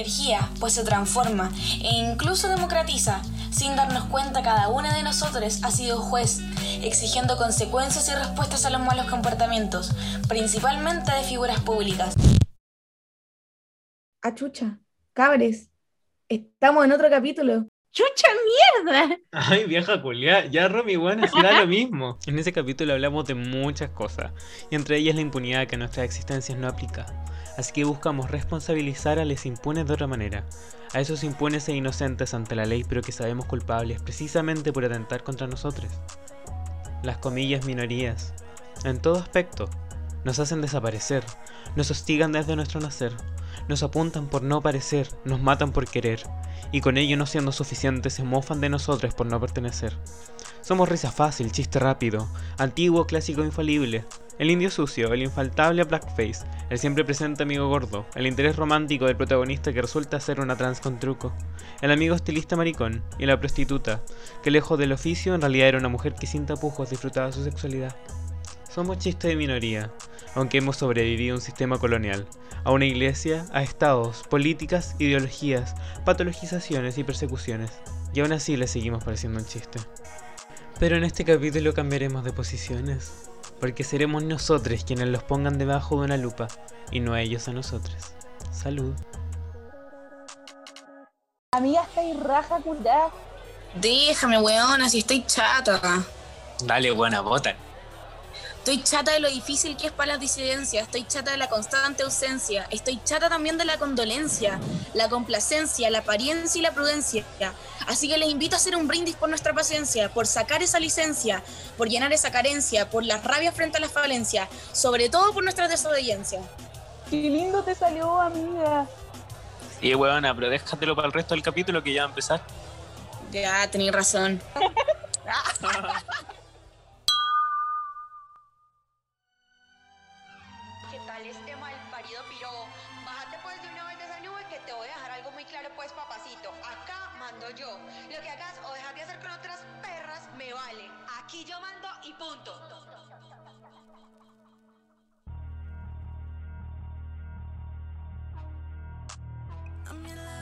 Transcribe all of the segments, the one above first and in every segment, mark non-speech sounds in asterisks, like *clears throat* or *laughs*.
energía, pues se transforma e incluso democratiza. Sin darnos cuenta, cada una de nosotros ha sido juez, exigiendo consecuencias y respuestas a los malos comportamientos, principalmente de figuras públicas. Achucha, cabres, estamos en otro capítulo. ¡Chucha mierda! *laughs* Ay, vieja culia, ya Romy One da lo mismo. *laughs* En ese capítulo hablamos de muchas cosas, y entre ellas la impunidad que nuestras existencias no aplica. Así que buscamos responsabilizar a los impunes de otra manera. A esos impunes e inocentes ante la ley, pero que sabemos culpables precisamente por atentar contra nosotros. Las comillas minorías, en todo aspecto, nos hacen desaparecer, nos hostigan desde nuestro nacer, nos apuntan por no parecer, nos matan por querer, y con ello no siendo suficientes se mofan de nosotros por no pertenecer. Somos risa fácil, chiste rápido, antiguo, clásico, infalible. El indio sucio, el infaltable blackface, el siempre presente amigo gordo, el interés romántico del protagonista que resulta ser una trans con truco, el amigo estilista maricón y la prostituta, que lejos del oficio en realidad era una mujer que sin tapujos disfrutaba su sexualidad. Somos chistes de minoría, aunque hemos sobrevivido a un sistema colonial, a una iglesia, a estados, políticas, ideologías, patologizaciones y persecuciones, y aún así le seguimos pareciendo un chiste. Pero en este capítulo cambiaremos de posiciones, porque seremos nosotros quienes los pongan debajo de una lupa, y no ellos a nosotros. Salud. Amiga, estáis raja curada. Déjame, weona, si estoy chata. Dale buena bota. Estoy chata de lo difícil que es para las disidencias, estoy chata de la constante ausencia, estoy chata también de la condolencia, la complacencia, la apariencia y la prudencia. Así que les invito a hacer un brindis por nuestra paciencia, por sacar esa licencia, por llenar esa carencia, por las rabias frente a las falencias, sobre todo por nuestra desobediencia. Qué lindo te salió, amiga. Sí, huevona, pero déjatelo para el resto del capítulo que ya va a empezar. Ya, tenéis razón. *laughs* Yo. Lo que hagas o dejar de hacer con otras perras me vale. Aquí yo mando y punto.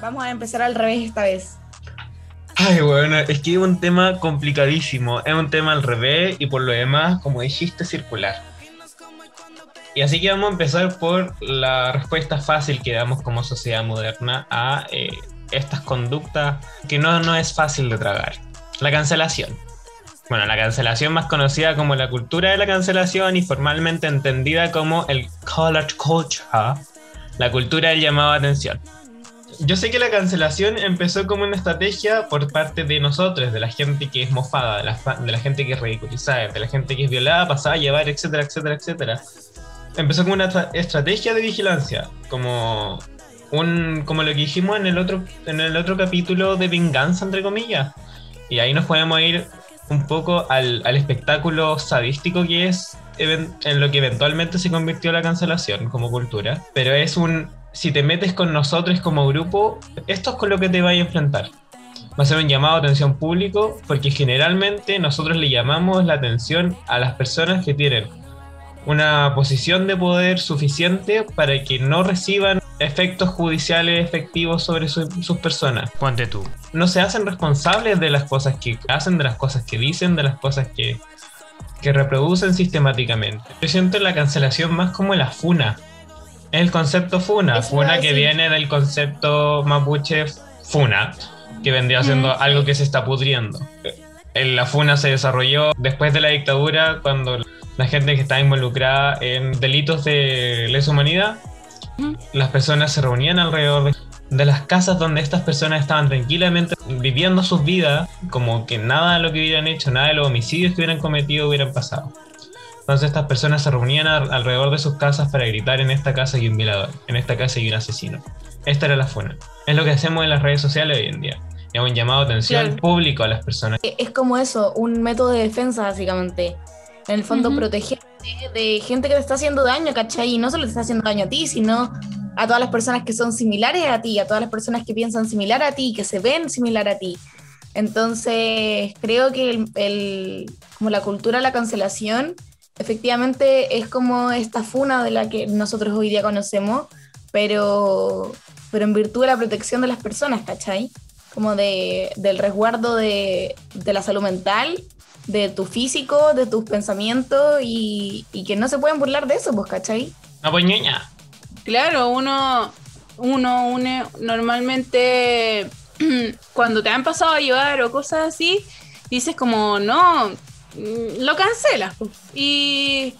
Vamos a empezar al revés esta vez. Ay, bueno, es que es un tema complicadísimo. Es un tema al revés y por lo demás, como dijiste, circular. Y así que vamos a empezar por la respuesta fácil que damos como sociedad moderna a eh, estas conductas que no, no es fácil de tragar. La cancelación. Bueno, la cancelación más conocida como la cultura de la cancelación y formalmente entendida como el college culture, la cultura del llamado a atención. Yo sé que la cancelación empezó como una estrategia por parte de nosotros, de la gente que es mofada, de la, de la gente que es ridiculizada, de la gente que es violada, pasada a llevar, etcétera, etcétera, etcétera. Empezó como una tra- estrategia de vigilancia, como un como lo que dijimos en el otro en el otro capítulo de venganza entre comillas. Y ahí nos podemos ir un poco al, al espectáculo sadístico que es en lo que eventualmente se convirtió la cancelación como cultura. Pero es un, si te metes con nosotros como grupo, esto es con lo que te vas a enfrentar. Va a ser un llamado a atención público porque generalmente nosotros le llamamos la atención a las personas que tienen una posición de poder suficiente para que no reciban efectos judiciales efectivos sobre su- sus personas. Ponte tú. No se hacen responsables de las cosas que hacen, de las cosas que dicen, de las cosas que, que reproducen sistemáticamente. Yo siento la cancelación más como la funa. Es el concepto funa. Eso Funa que viene del concepto mapuche funa, que vendría siendo Mm, sí. algo que se está pudriendo. Eh, La funa se desarrolló después de la dictadura, cuando la gente que estaba involucrada en delitos de lesa humanidad, Mm. las personas se reunían alrededor de, de las casas donde estas personas estaban tranquilamente viviendo sus vidas, como que nada de lo que hubieran hecho, nada de los homicidios que hubieran cometido hubieran pasado. Entonces estas personas se reunían al- alrededor de sus casas para gritar en esta casa hay un violador, en esta casa hay un asesino. Esta era la funa. Es lo que hacemos en las redes sociales hoy en día. Es un llamado de atención Claro. público a las personas. Es como eso, un método de defensa, básicamente. En el fondo, Ujú. protegerte de gente que te está haciendo daño, ¿cachai? Y no solo te está haciendo daño a ti, sino a todas las personas que son similares a ti, a todas las personas que piensan similar a ti, que se ven similar a ti. Entonces, creo que el, el- como la cultura de la cancelación efectivamente es como esta funa de la que nosotros hoy día conocemos, pero, pero en virtud de la protección de las personas, ¿cachai? Como de, del resguardo de, de la salud mental, de tu físico, de tus pensamientos y, y que no se pueden burlar de eso, pues, ¿cachai? No, pues ñoña. Claro, uno, uno une normalmente *clears throat* cuando te han pasado a llevar o cosas así, dices como, no, mm, lo cancelas. po. Y,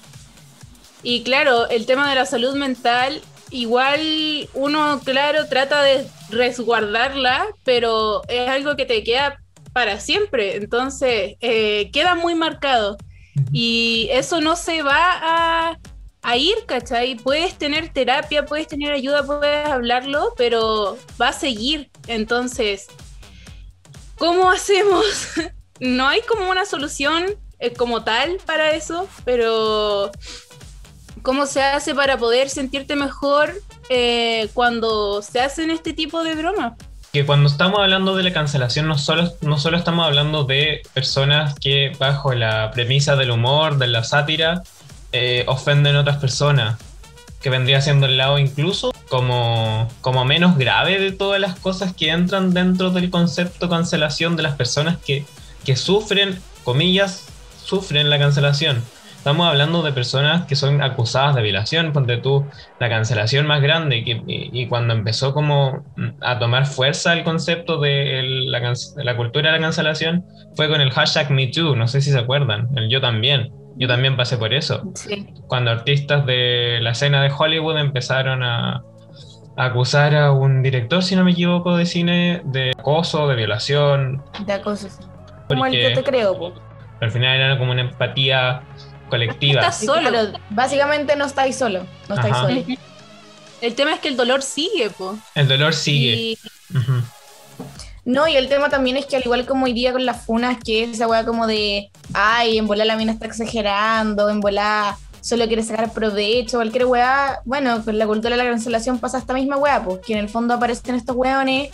y claro, el tema de la salud mental, igual uno, claro, trata de resguardarla, pero es algo que te queda para siempre. Entonces, eh, queda muy marcado. Y eso no se va a, a ir, ¿cachai? Puedes tener terapia, puedes tener ayuda, puedes hablarlo, pero va a seguir. Entonces, ¿cómo *laughs* hacemos? no hay como una solución eh, como tal para eso, pero ¿cómo se hace para poder sentirte mejor eh, cuando se hacen este tipo de bromas? Que cuando estamos hablando de la cancelación no solo, no solo estamos hablando de personas que bajo la premisa del humor, de la sátira, eh, ofenden a otras personas, que vendría siendo el lado incluso como, como menos grave de todas las cosas que entran dentro del concepto cancelación de las personas que, que sufren, comillas, sufren la cancelación. Estamos hablando de personas que son acusadas de violación, ponte tú, la cancelación más grande, que, y, y cuando empezó como a tomar fuerza el concepto de el- la, la cultura de la cancelación, fue con el hashtag MeToo, no sé si se acuerdan, el yo también, yo también pasé por eso, Sí. cuando artistas de la escena de Hollywood empezaron a, acusar a un director, si no me equivoco, de cine, de acoso, de violación, De acoso. sí. Como el yo te creo, po. al final era como una empatía colectiva. Estás Sí, solo. claro, básicamente no estáis solo. No estáis Ajá. solo. El tema es que el dolor sigue, po. El dolor sigue. Y. No, y el tema también es que al igual como hoy día con las funas, que es esa weá como de, ay, en volar la mina está exagerando, en volar solo quiere sacar provecho, cualquier weá, bueno, con la cultura de la cancelación pasa esta misma weá, pues que en el fondo aparecen estos weones,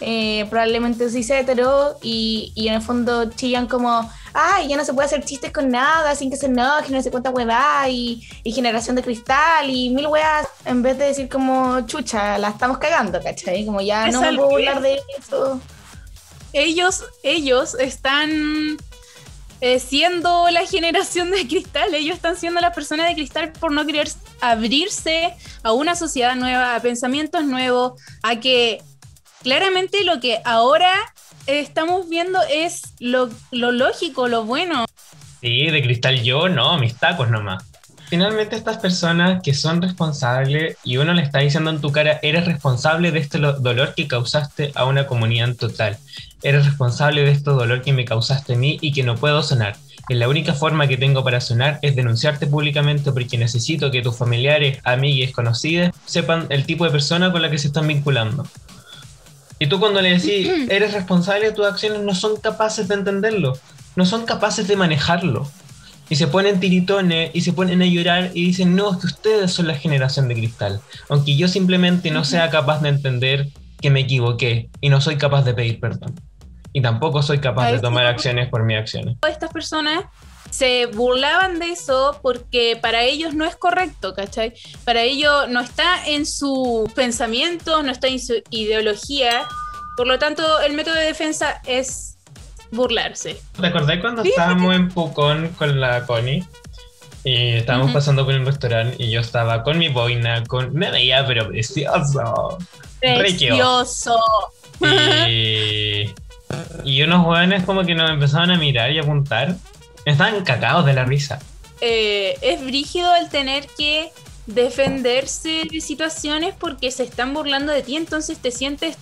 eh, probablemente cis hetero, y, y en el fondo chillan como, ay, ya no se puede hacer chistes con nada, sin que se enojen, no se cuenta weá, y, y generación de cristal, y mil weas, en vez de decir como, chucha, la estamos cagando, ¿cachai? Como ya Es no me puedo burlar de eso. ellos, ellos están eh, siendo la generación de cristal, ellos están siendo las personas de cristal por no querer abrirse a una sociedad nueva, a pensamientos nuevos, a que claramente lo que ahora estamos viendo es lo, lo lógico, lo bueno. Sí, de cristal yo, no, mis tacos nomás. Finalmente estas personas que son responsables y uno le está diciendo en tu cara, eres responsable de este lo- dolor que causaste a una comunidad en total. Eres responsable de este dolor que me causaste a mí y que no puedo sonar. Y la única forma que tengo para sonar es denunciarte públicamente porque necesito que tus familiares, amigues, conocidos sepan el tipo de persona con la que se están vinculando. Y tú cuando le decís, *clears throat* eres responsable de tus acciones, no son capaces de entenderlo, no son capaces de manejarlo. Y se ponen tiritones y se ponen a llorar y dicen, no, es que ustedes son la generación de cristal. Aunque yo simplemente no sea capaz de entender que me equivoqué y no soy capaz de pedir perdón. Y tampoco soy capaz de tomar acciones por mis acciones. Estas personas se burlaban de eso porque para ellos no es correcto, ¿cachai? Para ellos no está en sus pensamientos, no está en su ideología. Por lo tanto, el método de defensa es burlarse. ¿Te acordás cuando Sí. estábamos en Pucón con la Connie? Y estábamos Ujú. pasando por un restaurante y yo estaba con mi boina, con... me veía pero precioso. Precioso. Y, y unos jóvenes como que nos empezaban a mirar y apuntar. Estaban cagados de la risa. Eh, es brígido el tener que defenderse de situaciones porque se están burlando de ti, entonces te sientes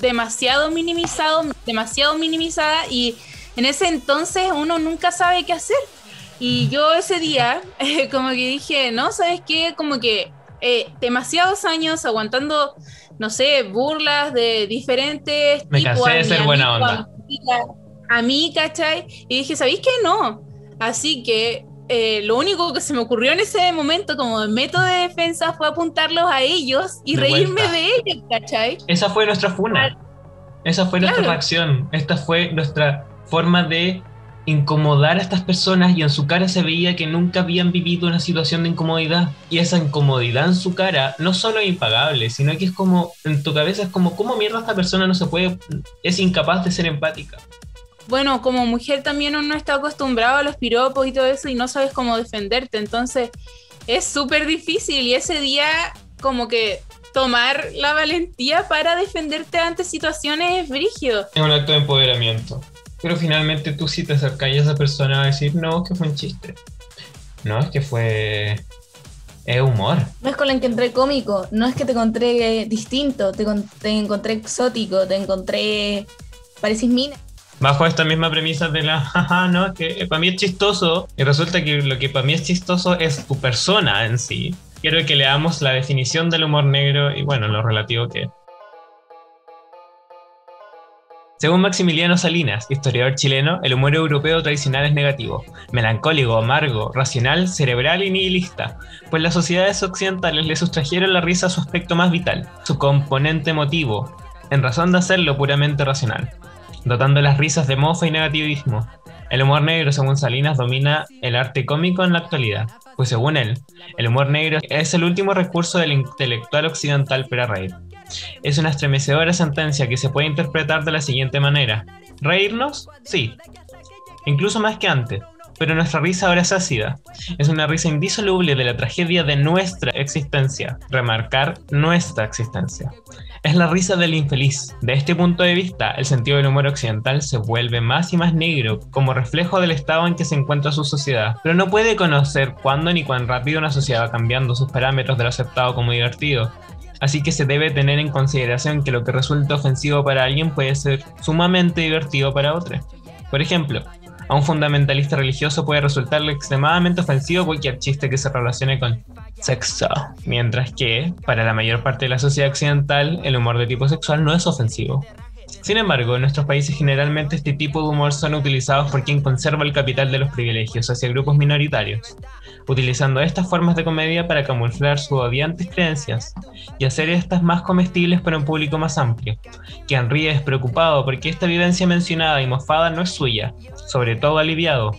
demasiado minimizado, demasiado minimizada y en ese entonces uno nunca sabe qué hacer. Y yo ese día eh, *laughs* como que dije, no, ¿sabes qué? Como que eh, demasiados años aguantando, no sé, burlas de diferentes Me tipos, cansé de ser buena onda. A mí, ¿cachai? Y dije, ¿sabéis qué? No. Así que eh, lo único que se me ocurrió en ese momento como método de defensa fue apuntarlos a ellos y De reírme vuelta. de ellos, ¿cachai? Esa fue nuestra funa. Esa fue nuestra reacción. Esta fue nuestra forma de incomodar a estas personas y en su cara se veía que nunca habían vivido una situación de incomodidad. Y esa incomodidad en su cara no solo es impagable, sino que es como, en tu cabeza es como, ¿cómo mierda esta persona no se puede, es incapaz de ser empática? Bueno, como mujer también uno está acostumbrado a los piropos y todo eso y no sabes cómo defenderte, entonces es súper difícil y ese día como que tomar la valentía para defenderte ante situaciones es brígido. Es un acto de empoderamiento. Pero finalmente tú sí te acercas a esa persona a decir, no, que fue un chiste. No, es que fue... Es humor. No es con la que encontré cómico, no es que te encontré distinto, te, con- te encontré exótico, te encontré... Parecís mina. Bajo esta misma premisa de la, *laughs* jaja, no, que para mí es chistoso. Y resulta que lo que para mí es chistoso es tu persona en sí. Quiero que leamos la definición del humor negro y bueno, lo relativo que es. Según Maximiliano Salinas, historiador chileno, el humor europeo tradicional es negativo, melancólico, amargo, racional, cerebral y nihilista, pues las sociedades occidentales le sustrajeron la risa a su aspecto más vital, su componente emotivo, en razón de hacerlo puramente racional, dotando las risas de mofa y negativismo. El humor negro, según Salinas, domina el arte cómico en la actualidad, pues según él, el humor negro es el último recurso del intelectual occidental para reír. Es una estremecedora sentencia que se puede interpretar de la siguiente manera. ¿Reírnos? Sí. Incluso más que antes. Pero nuestra risa ahora es ácida. Es una risa indisoluble de la tragedia de nuestra existencia. Remarcar nuestra existencia. Es la risa del infeliz. De este punto de vista, el sentido del humor occidental se vuelve más y más negro como reflejo del estado en que se encuentra su sociedad. Pero no puede conocer cuándo ni cuán rápido una sociedad va cambiando sus parámetros de lo aceptado como divertido. Así que se debe tener en consideración que lo que resulta ofensivo para alguien puede ser sumamente divertido para otro. Por ejemplo, a un fundamentalista religioso puede resultarle extremadamente ofensivo cualquier chiste que se relacione con sexo, mientras que para la mayor parte de la sociedad occidental el humor de tipo sexual no es ofensivo. Sin embargo, en nuestros países generalmente este tipo de humor son utilizados por quien conserva el capital de los privilegios hacia grupos minoritarios, utilizando estas formas de comedia para camuflar sus odiantes creencias y hacer estas más comestibles para un público más amplio, que ríe despreocupado porque esta vivencia mencionada y mofada no es suya, sobre todo aliviado,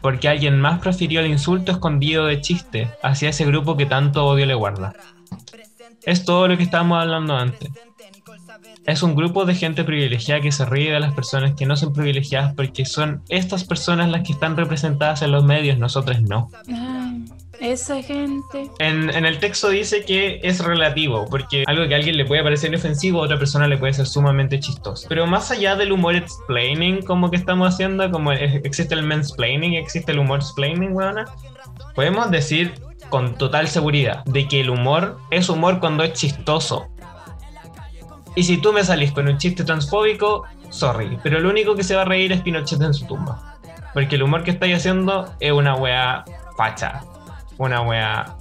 porque alguien más prefirió el insulto escondido de chiste hacia ese grupo que tanto odio le guarda. Es todo lo que estábamos hablando antes. Es un grupo de gente privilegiada que se ríe de las personas que no son privilegiadas porque son estas personas las que están representadas en los medios, nosotros no. Ay, esa gente. En, en el texto dice que es relativo, porque algo que a alguien le puede parecer ofensivo, a otra persona le puede ser sumamente chistoso. Pero más allá del humor explaining, como que estamos haciendo, como existe el mansplaining, existe el humor explaining, weona, podemos decir con total seguridad de que el humor es humor cuando es chistoso. Y si tú me salís con un chiste transfóbico, sorry, pero lo único que se va a reír es Pinochet en su tumba. Porque el humor que estáis haciendo es una wea facha, una wea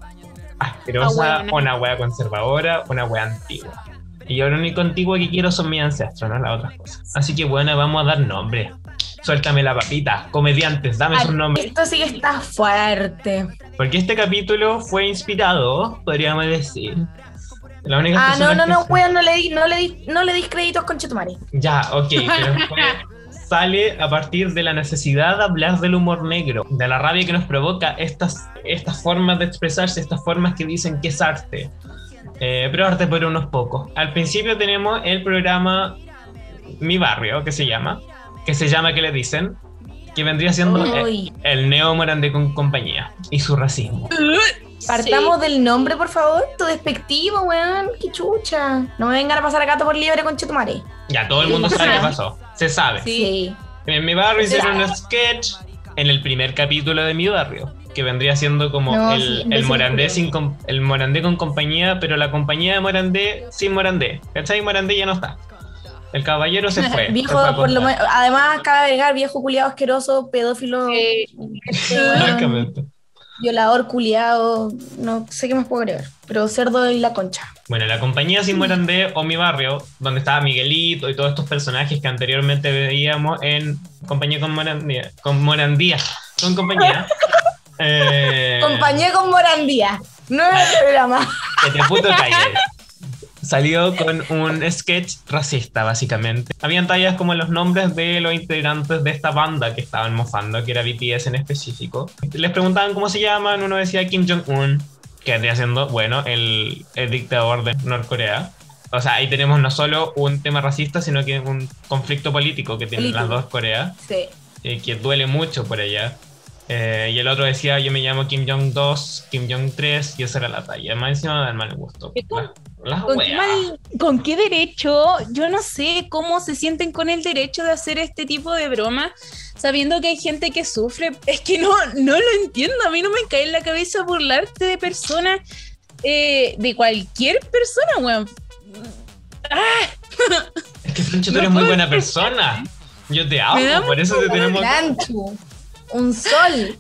asquerosa, Abuela. una wea conservadora, una wea antigua. Y yo lo único antiguo que quiero son mis ancestros, no las otras cosas. Así que bueno, vamos a dar nombre. Suéltame la papita, comediantes, dame sus nombres. Esto sí que está fuerte. Porque este capítulo fue inspirado, podríamos decir. La única Ah, no, no, no, weón, no le di, no le di, no le dis créditos con Chetumare. Ya, ok, *laughs* pero sale a partir de la necesidad de hablar del humor negro, de la rabia que nos provoca estas, estas formas de expresarse, estas formas que dicen que es arte. Eh, pero arte por unos pocos. Al principio tenemos el programa Mi Barrio, que se llama, que se llama ¿Qué le dicen? Que vendría siendo el Neo Morandé con compañía y su racismo. *laughs* Partamos del nombre, por favor. Tu despectivo, weón. Qué chucha. No me vengan a pasar a gato por liebre con Chetumare. Ya, todo el mundo sabe qué *laughs* pasó. Se sabe. Sí. En mi barrio Se hicieron sabe. un sketch en el primer capítulo de mi barrio, que vendría siendo como No, el, sí, el Morandé sin com- el Morandé con compañía, pero la compañía de Morandé sin Morandé. ¿Cachai? Morandé ya no está. El caballero se fue. *laughs* se Viejo, fue a por lo menos. Además, cabe agregar, viejo culiado asqueroso, pedófilo, Sí. este. Violador culiado. No sé qué más puedo agregar. Pero cerdo y la concha. Bueno, la compañía sin Morandé o mi barrio, donde estaba Miguelito y todos estos personajes que anteriormente veíamos en compañía con Morandía, con Morandía, con compañía. *laughs* Eh, Compañía con Morandía. El programa. Que te puto calles. Salió con un sketch racista, básicamente. Habían tallas como los nombres de los integrantes de esta banda que estaban mofando, que era BTS en específico. Les preguntaban cómo se llaman, uno decía Kim Jong-un, que vendría siendo, bueno, el, el dictador de Norcorea. O sea, ahí tenemos no solo un tema racista, sino que un conflicto político que tienen las Político. dos Coreas, Sí. eh, que duele mucho por allá. Eh, y el otro decía, yo me llamo Kim Jong-2, Kim Jong-3, y esa era la talla. Más encima del mal gusto. ¿Con qué, weas. mal- con qué derecho? Yo no sé cómo se sienten con el derecho de hacer este tipo de bromas, sabiendo que hay gente que sufre. Es que no, no lo entiendo. A mí no me cae en la cabeza burlarte de personas, eh, de cualquier persona, weón. Ah, Es que Francho, tú No eres muy buena persona. Yo te Me amo, por eso te tenemos. Un sol.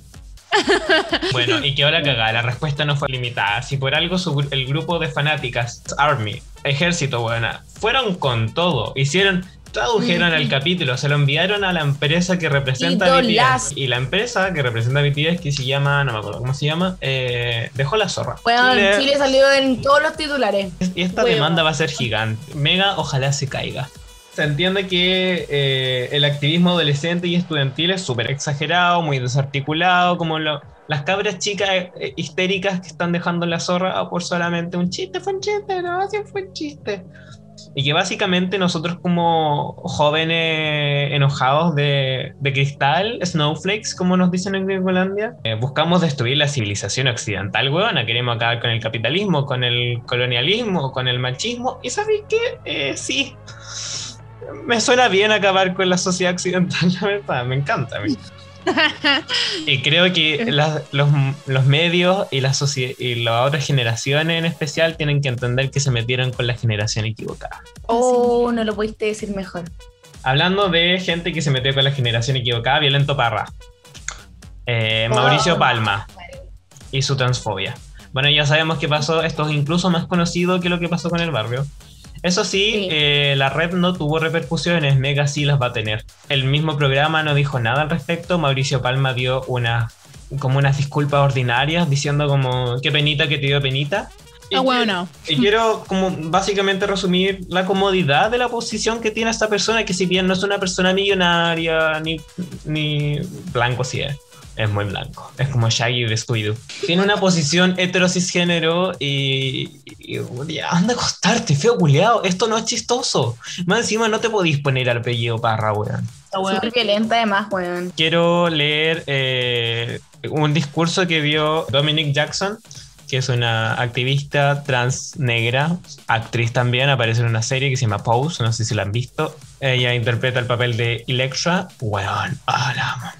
Bueno, y que ahora cagada, la respuesta no fue limitada. Si por algo su el grupo de fanáticas, Army, Ejército, buena, fueron con todo. Hicieron, tradujeron el capítulo, se lo enviaron a la empresa que representa a. Y la empresa que representa a que se llama, no me acuerdo cómo se llama, eh, dejó la zorra. Bueno, Chile- Chile salió en todos los titulares. y esta Huevo. demanda va a ser gigante. Mega, ojalá se caiga. Se entiende que eh, el activismo adolescente y estudiantil es súper exagerado, muy desarticulado, como lo- las cabras chicas eh, histéricas que están dejando la zorra ah, por solamente un chiste, fue un chiste, no, sí fue un chiste. Y que básicamente nosotros como jóvenes enojados de, cristal, snowflakes, como nos dicen en Gringolandia, eh, buscamos destruir la civilización occidental, weona. Queremos acabar con el capitalismo, con el colonialismo, con el machismo. Y ¿sabéis qué? Eh, sí. Me suena bien acabar con la sociedad occidental, la verdad. Me encanta. a mí. *laughs* Y creo que las- los, los medios y, la y las otras generaciones en especial tienen que entender que se metieron con la generación equivocada. Oh, no lo pudiste decir mejor. Hablando de gente que se metió con la generación equivocada, Violento Parra. Eh, Mauricio Oh. Palma y su transfobia. Bueno, ya sabemos qué pasó. Esto es incluso más conocido que lo que pasó con el barrio. Eso sí, Sí. eh, la red no tuvo repercusiones, Mega sí las va a tener. El mismo programa no dijo nada al respecto. Mauricio Palma dio una, como unas disculpas ordinarias diciendo como qué penita que te dio penita. Y ah, que- weón, no. y quiero como básicamente resumir la comodidad de la posición que tiene esta persona, que si bien no es una persona millonaria ni, ni blanco sí es. Es muy blanco. Es como Shaggy de Scooby-Doo. Tiene una posición hetero-cisgénero y, y- y anda a acostarte, feo culiao. Esto no es chistoso. Más encima no te podís poner al apellido Parra, weón. Súper violenta además, weón. Quiero leer eh, un discurso que dio Dominic Jackson, que es una activista trans negra, actriz también, aparece en una serie que se llama Pose, no sé si la han visto. Ella interpreta el papel de Electra. Weón, hola.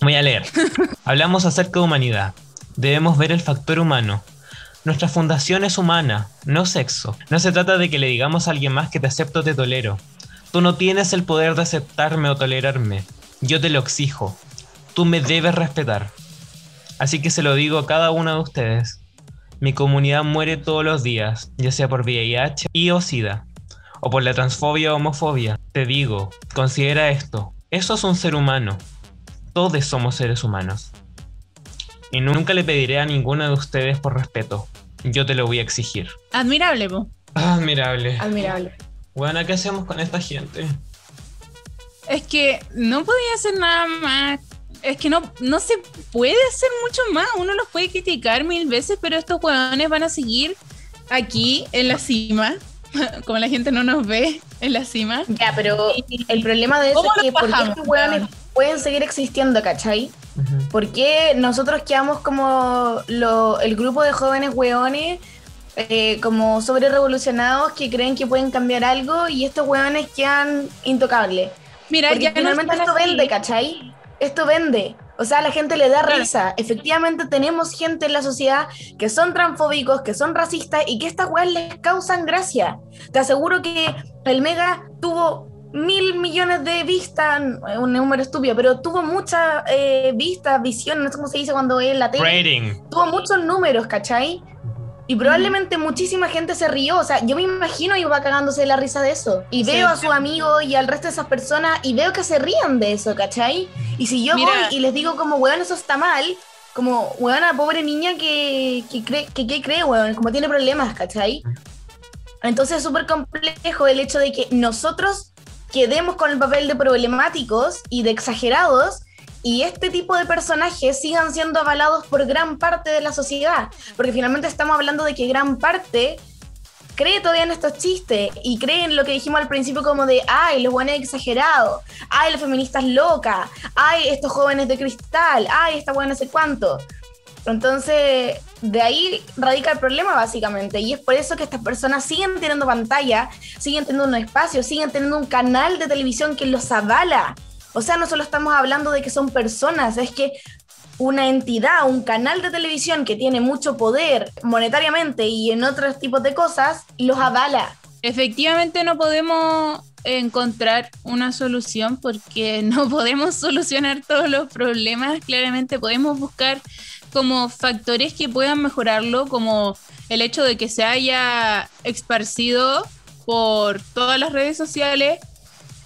Voy a leer. *laughs* Hablamos acerca de humanidad. Debemos ver el factor humano. Nuestra fundación es humana, no sexo. No se trata de que le digamos a alguien más que te acepto o te tolero. Tú no tienes el poder de aceptarme o tolerarme. Yo te lo exijo. Tú me debes respetar. Así que se lo digo a cada uno de ustedes. Mi comunidad muere todos los días, ya sea por VIH y o SIDA, o por la transfobia o homofobia. Te digo, considera esto. Eso es un ser humano. Todos somos seres humanos. Y nunca le pediré a ninguno de ustedes por respeto. Yo te lo voy a exigir. Admirable, po. Admirable. Admirable. Bueno, ¿qué hacemos con esta gente? Es que no podía hacer nada más. Es que no, no se puede hacer mucho más. Uno los puede criticar mil veces, pero estos hueones van a seguir aquí en la cima. *laughs* Como la gente no nos ve en la cima. Ya, pero el problema de eso ¿Cómo es que los ¿por qué bajamos, estos weones weón? Pueden seguir existiendo, cachai? Ujú. ¿Por qué nosotros quedamos como lo- el grupo de jóvenes weones, eh, como sobre revolucionados que creen que pueden cambiar algo y estos weones quedan intocables? Mira, Porque ya finalmente esto así. vende, ¿cachai? Esto vende. O sea, a la gente le da risa. Efectivamente, tenemos gente en la sociedad que son transfóbicos, que son racistas y que estas weas les causan gracia. Te aseguro que el Mega tuvo mil millones de vistas, un número estúpido, pero tuvo muchas eh, vistas, visiones, no sé cómo se dice cuando es la tele. Rating. Tuvo muchos números, ¿cachai? Y probablemente muchísima gente se rió. O sea, yo me imagino y va cagándose de la risa de eso. Y Sí. veo a sus amigos y al resto de esas personas y veo que se rían de eso, ¿cachai? Y si yo Mira. voy y les digo como, weón, eso está mal, como, weón, a pobre niña que, que cree, que, que cree, weón, como tiene problemas, ¿cachai? Entonces es súper complejo el hecho de que nosotros quedemos con el papel de problemáticos y de exagerados y este tipo de personajes sigan siendo avalados por gran parte de la sociedad, porque finalmente estamos hablando de que gran parte cree todavía en estos chistes y cree en lo que dijimos al principio como de, ay, los buenos exagerados, ay, las feministas locas, ay, estos jóvenes de cristal, ay, esta buena no sé cuánto. Entonces, de ahí radica el problema básicamente. Y es por eso que estas personas siguen teniendo pantalla, siguen teniendo un espacio, siguen teniendo un canal de televisión que los avala. O sea, no solo estamos hablando de que son personas, es que una entidad, un canal de televisión que tiene mucho poder monetariamente y en otros tipos de cosas, los avala. Efectivamente no podemos encontrar una solución porque *laughs* no podemos solucionar todos los problemas. Claramente podemos buscar como factores que puedan mejorarlo, como el hecho de que se haya esparcido por todas las redes sociales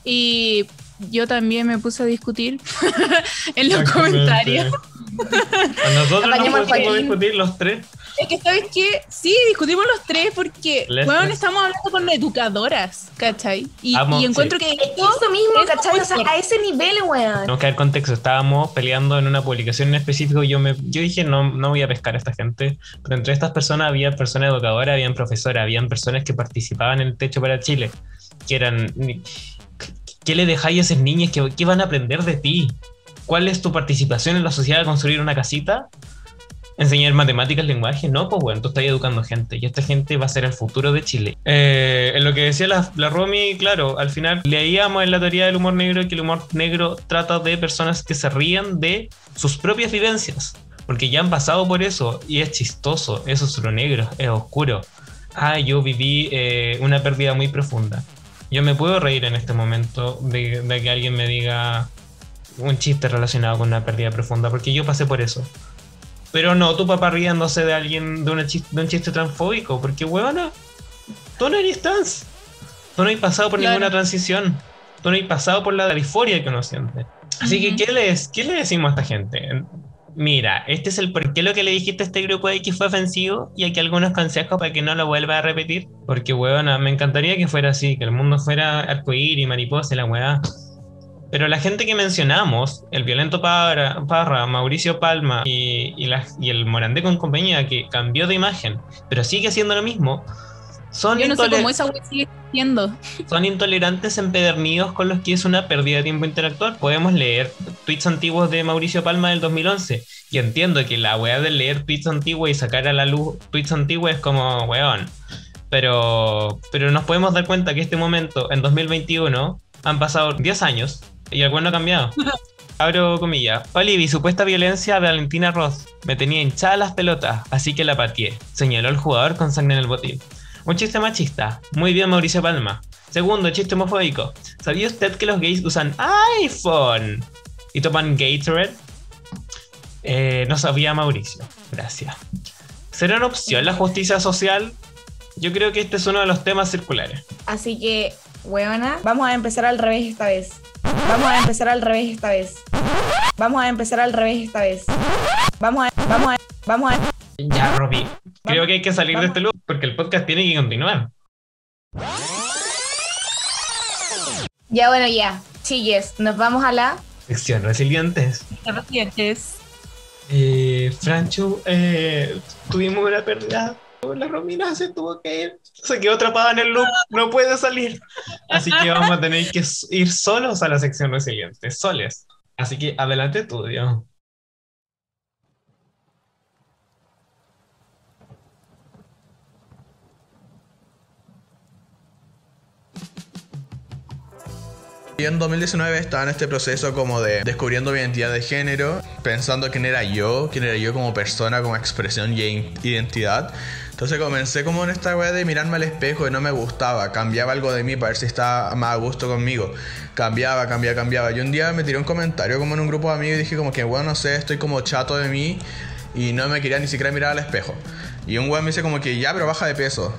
y yo también me puse a discutir *laughs* en los comentarios. A nosotros nos pusimos a discutir los tres. Es que, ¿sabes qué? Sí, discutimos los tres porque, Les bueno, estamos hablando con educadoras, ¿cachai? Y, Amo, y encuentro sí. que Es que esto eso mismo, es ¿cachai? O sea, a ese nivel, weón. Tenemos que dar contexto. Estábamos peleando en una publicación en específico. y Yo, me, yo dije, no, no voy a pescar a esta gente. Pero entre estas personas había personas educadoras, habían profesoras, habían personas que participaban en el Techo para Chile. Que eran. ¿Qué le dejáis a esas niñas? ¿Qué, ¿Qué van a aprender de ti? ¿Cuál es tu participación en la sociedad de construir una casita? ¿Enseñar matemáticas, lenguaje? No, pues bueno, tú estás educando gente y esta gente va a ser el futuro de Chile. Eh, en lo que decía la, la Romy, claro, al final leíamos en la teoría del humor negro que el humor negro trata de personas que se ríen de sus propias vivencias, porque ya han pasado por eso y es chistoso, eso es lo negro, es oscuro. Ah, yo viví eh, una pérdida muy profunda. Yo me puedo reír en este momento de, de que alguien me diga un chiste relacionado con una pérdida profunda, porque yo pasé por eso. Pero no, tu papá riéndose de alguien, de, una chis- de un chiste transfóbico, porque huevona, tú no eres trans. Tú no has pasado por Claro. ninguna transición. Tú no has pasado por la disforia que uno siente. Así que, ¿qué le, ¿qué le decimos a esta gente? Mira, este es el por qué lo que le dijiste a este grupo de X fue ofensivo y aquí algunos consejos para que no lo vuelva a repetir. Porque, huevona, me encantaría que fuera así, que el mundo fuera arcoíris, mariposa y la hueá. Pero la gente que mencionamos, el violento Parra, Parra Mauricio Palma y, y, la- y el Morandé con compañía, que cambió de imagen, pero sigue haciendo lo mismo, son, Yo no sé cómo esa sigue siendo. *laughs* son intolerantes empedernidos con los que es una pérdida de tiempo interactuar. Podemos leer tweets antiguos de Mauricio Palma del 2011 y entiendo que la weá de leer tweets antiguos y sacar a la luz tweets antiguos es como weón. Pero, pero nos podemos dar cuenta que este momento, en 2021, han pasado 10 años y el weón no ha cambiado. *laughs* Abro comillas. Olivi, supuesta violencia a Valentina Ross. Me tenía hinchadas las pelotas, así que la pateé. Señaló el jugador con sangre en el botín. Un chiste machista. Muy bien, Mauricio Palma. Segundo, chiste homofóbico. ¿Sabía usted que los gays usan iPhone y toman Gatorade? Eh, no sabía Mauricio. Gracias. ¿Será una opción la justicia social? Yo creo que este es uno de los temas circulares. Así que, weona, vamos a empezar al revés esta vez. Vamos a empezar al revés esta vez. Vamos a empezar al revés esta vez. Vamos a, vamos a, vamos a. Ya, Robbie. Creo que hay que salir de este loop porque el podcast tiene que continuar. Ya, bueno, ya. Chilles, nos vamos a la. Sección resilientes. Recientes. Eh, Franchu, eh, tuvimos una pérdida. La Romina se tuvo que ir. Se quedó atrapada en el loop. No puede salir. Así que vamos a tener que ir solos a la sección resiliente. Soles. Así que adelante tú, Dios. Yo en 2019 estaba en este proceso como de descubriendo mi identidad de género, pensando quién era yo, quién era yo como persona, como expresión y identidad. Entonces comencé como en esta weá de mirarme al espejo y no me gustaba, cambiaba algo de mí para ver si estaba más a gusto conmigo. Cambiaba, cambiaba, cambiaba. Y un día me tiré un comentario como en un grupo de amigos y dije como que, bueno, no sé, estoy como chato de mí y no me quería ni siquiera mirar al espejo. Y un weón me dice como que, ya, pero baja de peso.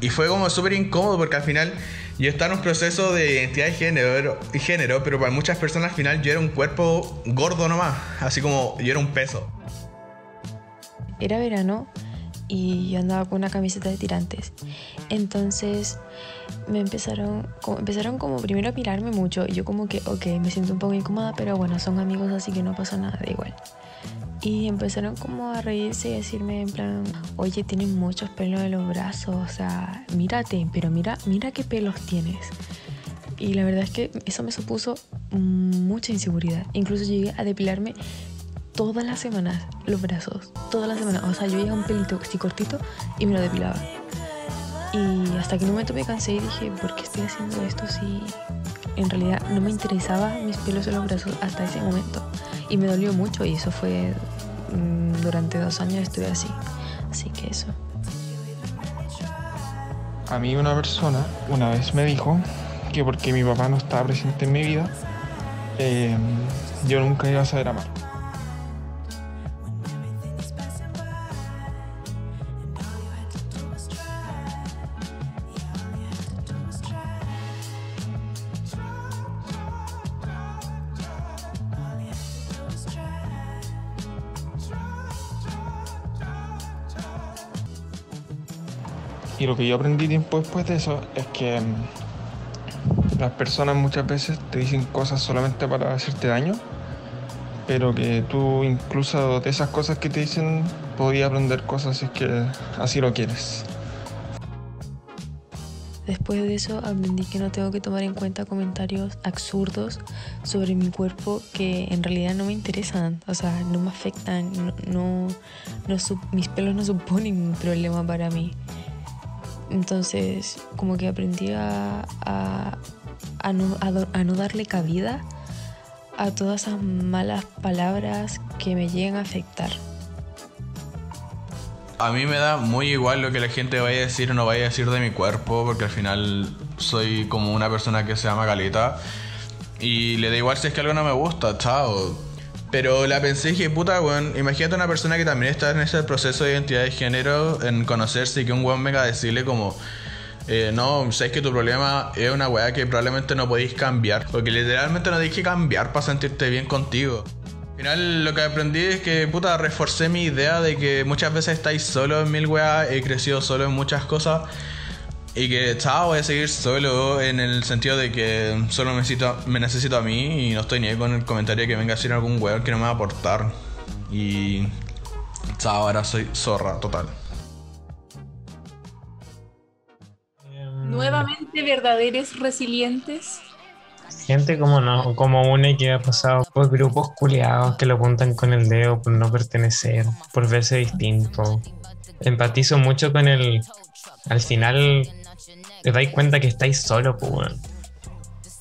Y fue como súper incómodo porque al final yo estaba en un proceso de identidad de género, y género, pero para muchas personas al final yo era un cuerpo gordo nomás, así como yo era un peso. Era verano y yo andaba con una camiseta de tirantes. Entonces me empezaron como, empezaron como primero a mirarme mucho. Yo como que, ok, me siento un poco incómoda, pero bueno, son amigos así que no pasa nada, da igual. Y empezaron como a reírse y decirme en plan, oye, tienes muchos pelos en los brazos, o sea, mírate, pero mira, mira qué pelos tienes. Y la verdad es que eso me supuso mucha inseguridad. Incluso llegué a depilarme todas las semanas los brazos, todas las semanas. O sea, yo llegaba un pelito así cortito y me lo depilaba. Y hasta que un momento me cansé y dije, ¿por qué estoy haciendo esto si en realidad no me interesaba mis pelos en los brazos hasta ese momento? Y me dolió mucho y eso fue mm, durante dos años estuve así. Así que eso. A mí una persona una vez me dijo que porque mi papá no estaba presente en mi vida, eh, yo nunca iba a saber amar. Y lo que yo aprendí tiempo después de eso es que mm, las personas muchas veces te dicen cosas solamente para hacerte daño, pero que tú incluso de esas cosas que te dicen podías aprender cosas si es que así lo quieres. Después de eso aprendí que no tengo que tomar en cuenta comentarios absurdos sobre mi cuerpo que en realidad no me interesan, o sea, no me afectan, no, mis pelos no suponen un problema para mí. Entonces, como que aprendí a, a, no, a no darle cabida a todas esas malas palabras que me llegan a afectar. A mí me da muy igual lo que la gente vaya a decir o no vaya a decir de mi cuerpo, porque al final soy como una persona que se llama Caleta. Y le da igual si es que algo no me gusta, chao. Pero la pensé y dije, puta, weón, imagínate una persona que también está en ese proceso de identidad de género, en conocerse y que un weón venga a decirle como, eh, no, sabes que tu problema es una weá que probablemente no podéis cambiar. Porque literalmente no tienes que cambiar para sentirte bien contigo. Al final lo que aprendí es que, puta, reforcé mi idea de que muchas veces estáis solo en mil weas, he crecido solo en muchas cosas. Y que, chao, voy a seguir solo en el sentido de que solo me necesito, me necesito a mí y no estoy ni ahí con el comentario que venga a decir algún weón que no me va a aportar. Y, chao, ahora soy zorra total. Em, Nuevamente verdaderos resilientes. Gente como no, como une que ha pasado por grupos culiados que lo apuntan con el dedo por no pertenecer, por verse distinto. Empatizo mucho con el. Al final te dais cuenta que estáis solo, pues.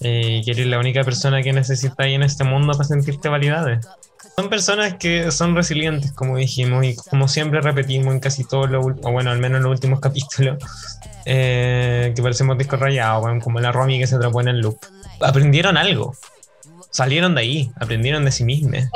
Eh, que eres la única persona que necesitáis en este mundo para sentirte validades. Son personas que son resilientes, como dijimos, y como siempre repetimos en casi todos los, o bueno, al menos en los últimos *laughs* capítulos, eh, que parecemos discos rayados, como la Romy que se atrapó en el loop. Aprendieron algo, salieron de ahí, aprendieron de sí mismas.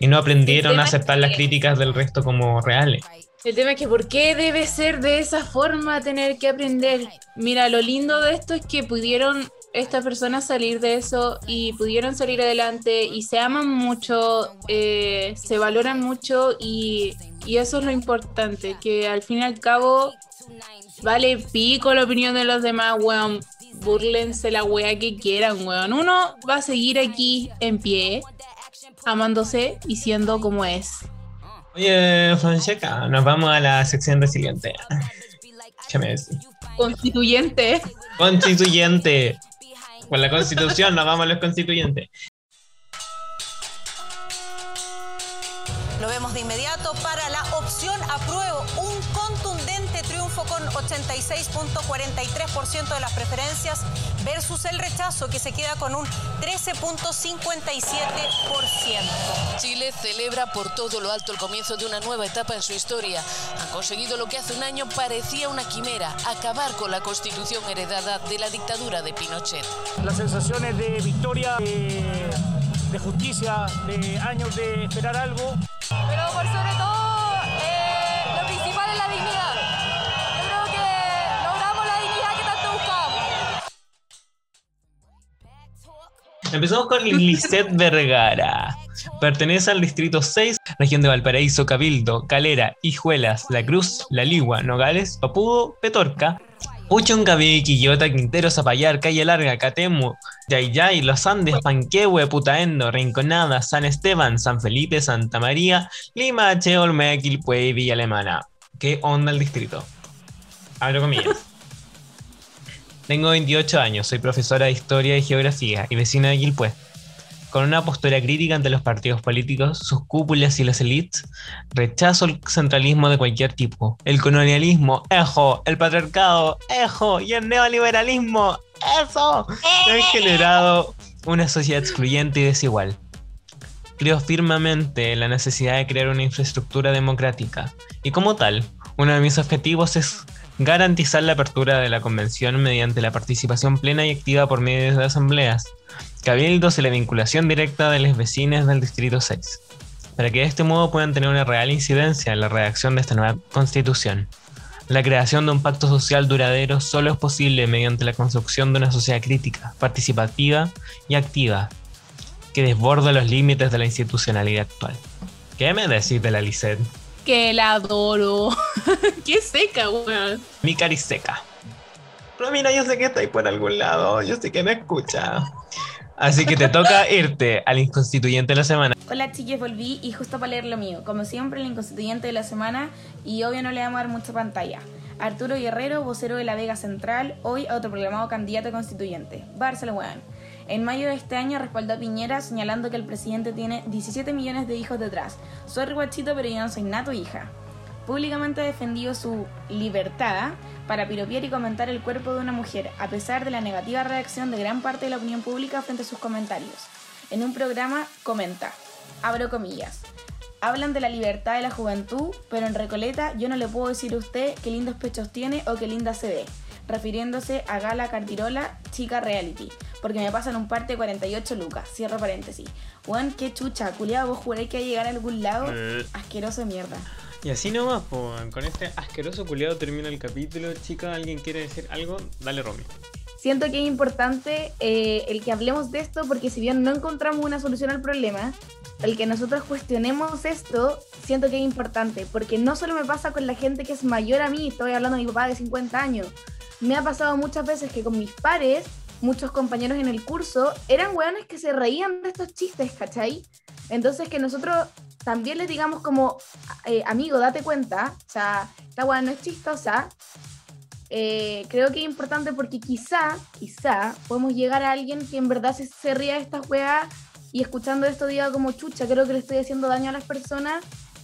Y no aprendieron a aceptar las críticas del resto como reales. El tema es que ¿por qué debe ser de esa forma tener que aprender? Mira, lo lindo de esto es que pudieron estas personas salir de eso y pudieron salir adelante y se aman mucho, eh, se valoran mucho y, y eso es lo importante, que al fin y al cabo vale pico la opinión de los demás, weón. Burlense la wea que quieran, weón. Uno va a seguir aquí en pie, amándose y siendo como es. Oye, Fonseca, nos vamos a la sección resiliente. ¿Qué me decís? Constituyente. Constituyente. Con la constitución nos vamos a los constituyentes. 86.43% de las preferencias versus el rechazo que se queda con un 13.57%. Chile celebra por todo lo alto el comienzo de una nueva etapa en su historia. Han conseguido lo que hace un año parecía una quimera, acabar con la constitución heredada de la dictadura de Pinochet. las sensaciones de victoria, de, de justicia, de años de esperar algo. Pero por sobre todo, Empezamos con Lisette Vergara. Pertenece al distrito 6, región de Valparaíso, Cabildo, Calera, Hijuelas, La Cruz, La Ligua, Nogales, Papudo, Petorca, Puchuncaví, Quillota, Quintero, Zapallar, Calle Larga, Catemu, Yayay, Los Andes, Panquehue, Putaendo, Rinconada, San Esteban, San Felipe, Santa María, Limache, Olmea, Quilpué y Villa Alemana. ¿Qué onda el distrito? Abro comillas. Tengo 28 años, soy profesora de Historia y Geografía y vecina de Quilpué. Con una postura crítica ante los partidos políticos, sus cúpulas y las élites, rechazo el centralismo de cualquier tipo. El colonialismo, ejo, el patriarcado, ejo, y el neoliberalismo, eso, *laughs* han generado una sociedad excluyente y desigual. Creo firmemente en la necesidad de crear una infraestructura democrática, y como tal, uno de mis objetivos es garantizar la apertura de la convención mediante la participación plena y activa por medio de asambleas, cabildos y la vinculación directa de los vecinos del Distrito 6, para que de este modo puedan tener una real incidencia en la redacción de esta nueva constitución. La creación de un pacto social duradero solo es posible mediante la construcción de una sociedad crítica, participativa y activa, que desborda los límites de la institucionalidad actual. ¿Qué me decís de la Lisset? Que la adoro. *laughs* Qué seca, weón. Mi cariseca. Pero mira, yo sé que está ahí por algún lado, yo sé que me escucha. Así que te toca *laughs* irte al inconstituyente de la semana. Hola chiques, volví y justo para leer lo mío. Como siempre, el inconstituyente de la semana y obvio no le vamos a dar mucha pantalla. Arturo Guerrero, vocero de la Vega Central, hoy autoproclamado candidato a constituyente. Barcelona. En mayo de este año respaldó a Piñera señalando que el presidente tiene 17 millones de hijos detrás. Soy guachito, pero yo no soy nato hija. Públicamente ha defendido su libertad para piropiar y comentar el cuerpo de una mujer, a pesar de la negativa reacción de gran parte de la opinión pública frente a sus comentarios. En un programa comenta, abro comillas, hablan de la libertad de la juventud, pero en Recoleta yo no le puedo decir a usted qué lindos pechos tiene o qué linda se ve, refiriéndose a Gala Cartirola, chica reality, porque me pasan un parte de 48 lucas, cierro paréntesis. Juan, qué chucha, culiado, vos juráis que va a llegar a algún lado, Eh. asqueroso de mierda. Y así nomás, po, con este asqueroso culiado termina el capítulo. Chica, ¿alguien quiere decir algo? Dale, Romy. Siento que es importante eh, el que hablemos de esto porque si bien no encontramos una solución al problema, el que nosotros cuestionemos esto, siento que es importante, porque no solo me pasa con la gente que es mayor a mí, estoy hablando de mi papá de 50 años, me ha pasado muchas veces que con mis pares, muchos compañeros en el curso, eran weones que se reían de estos chistes, ¿cachai? Entonces que nosotros también les digamos como, eh, amigo, date cuenta, o sea, esta weá no es chistosa, eh, creo que es importante porque quizá, quizá, podemos llegar a alguien que en verdad se, se ría de estas weas y escuchando esto diga como chucha, creo que le estoy haciendo daño a las personas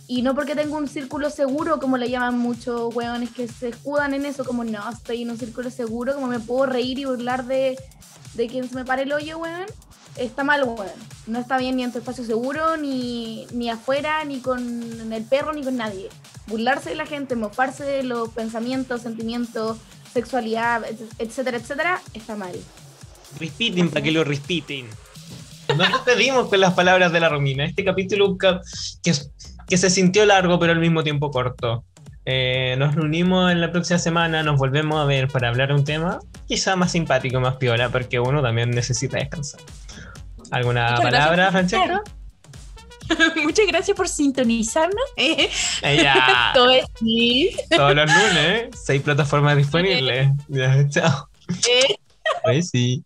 y no porque tengo un círculo seguro, como le llaman muchos weones que se escudan en eso, como no, estoy en un círculo seguro, como me puedo reír y burlar de, de quien se me pare el hoyo, weón. Está mal, weón. No está bien ni en tu espacio seguro, ni, ni afuera, ni con el perro, ni con nadie. Burlarse de la gente, mofarse de los pensamientos, sentimientos, sexualidad, et- etcétera, etcétera, está mal. Respiten para que lo respiten. Nos despedimos con las palabras de la Romina. Este capítulo ca- que, que se sintió largo, pero al mismo tiempo corto. Eh, nos reunimos en la próxima semana, nos volvemos a ver para hablar de un tema quizá más simpático, más piola, porque uno también necesita descansar. ¿Alguna Muchas palabra. Francesca? *laughs* Muchas gracias por sintonizarnos. *laughs* Ella. Todo es. Todos los lunes, seis plataformas disponibles. *laughs* Ya, chao. Eh. Pues sí.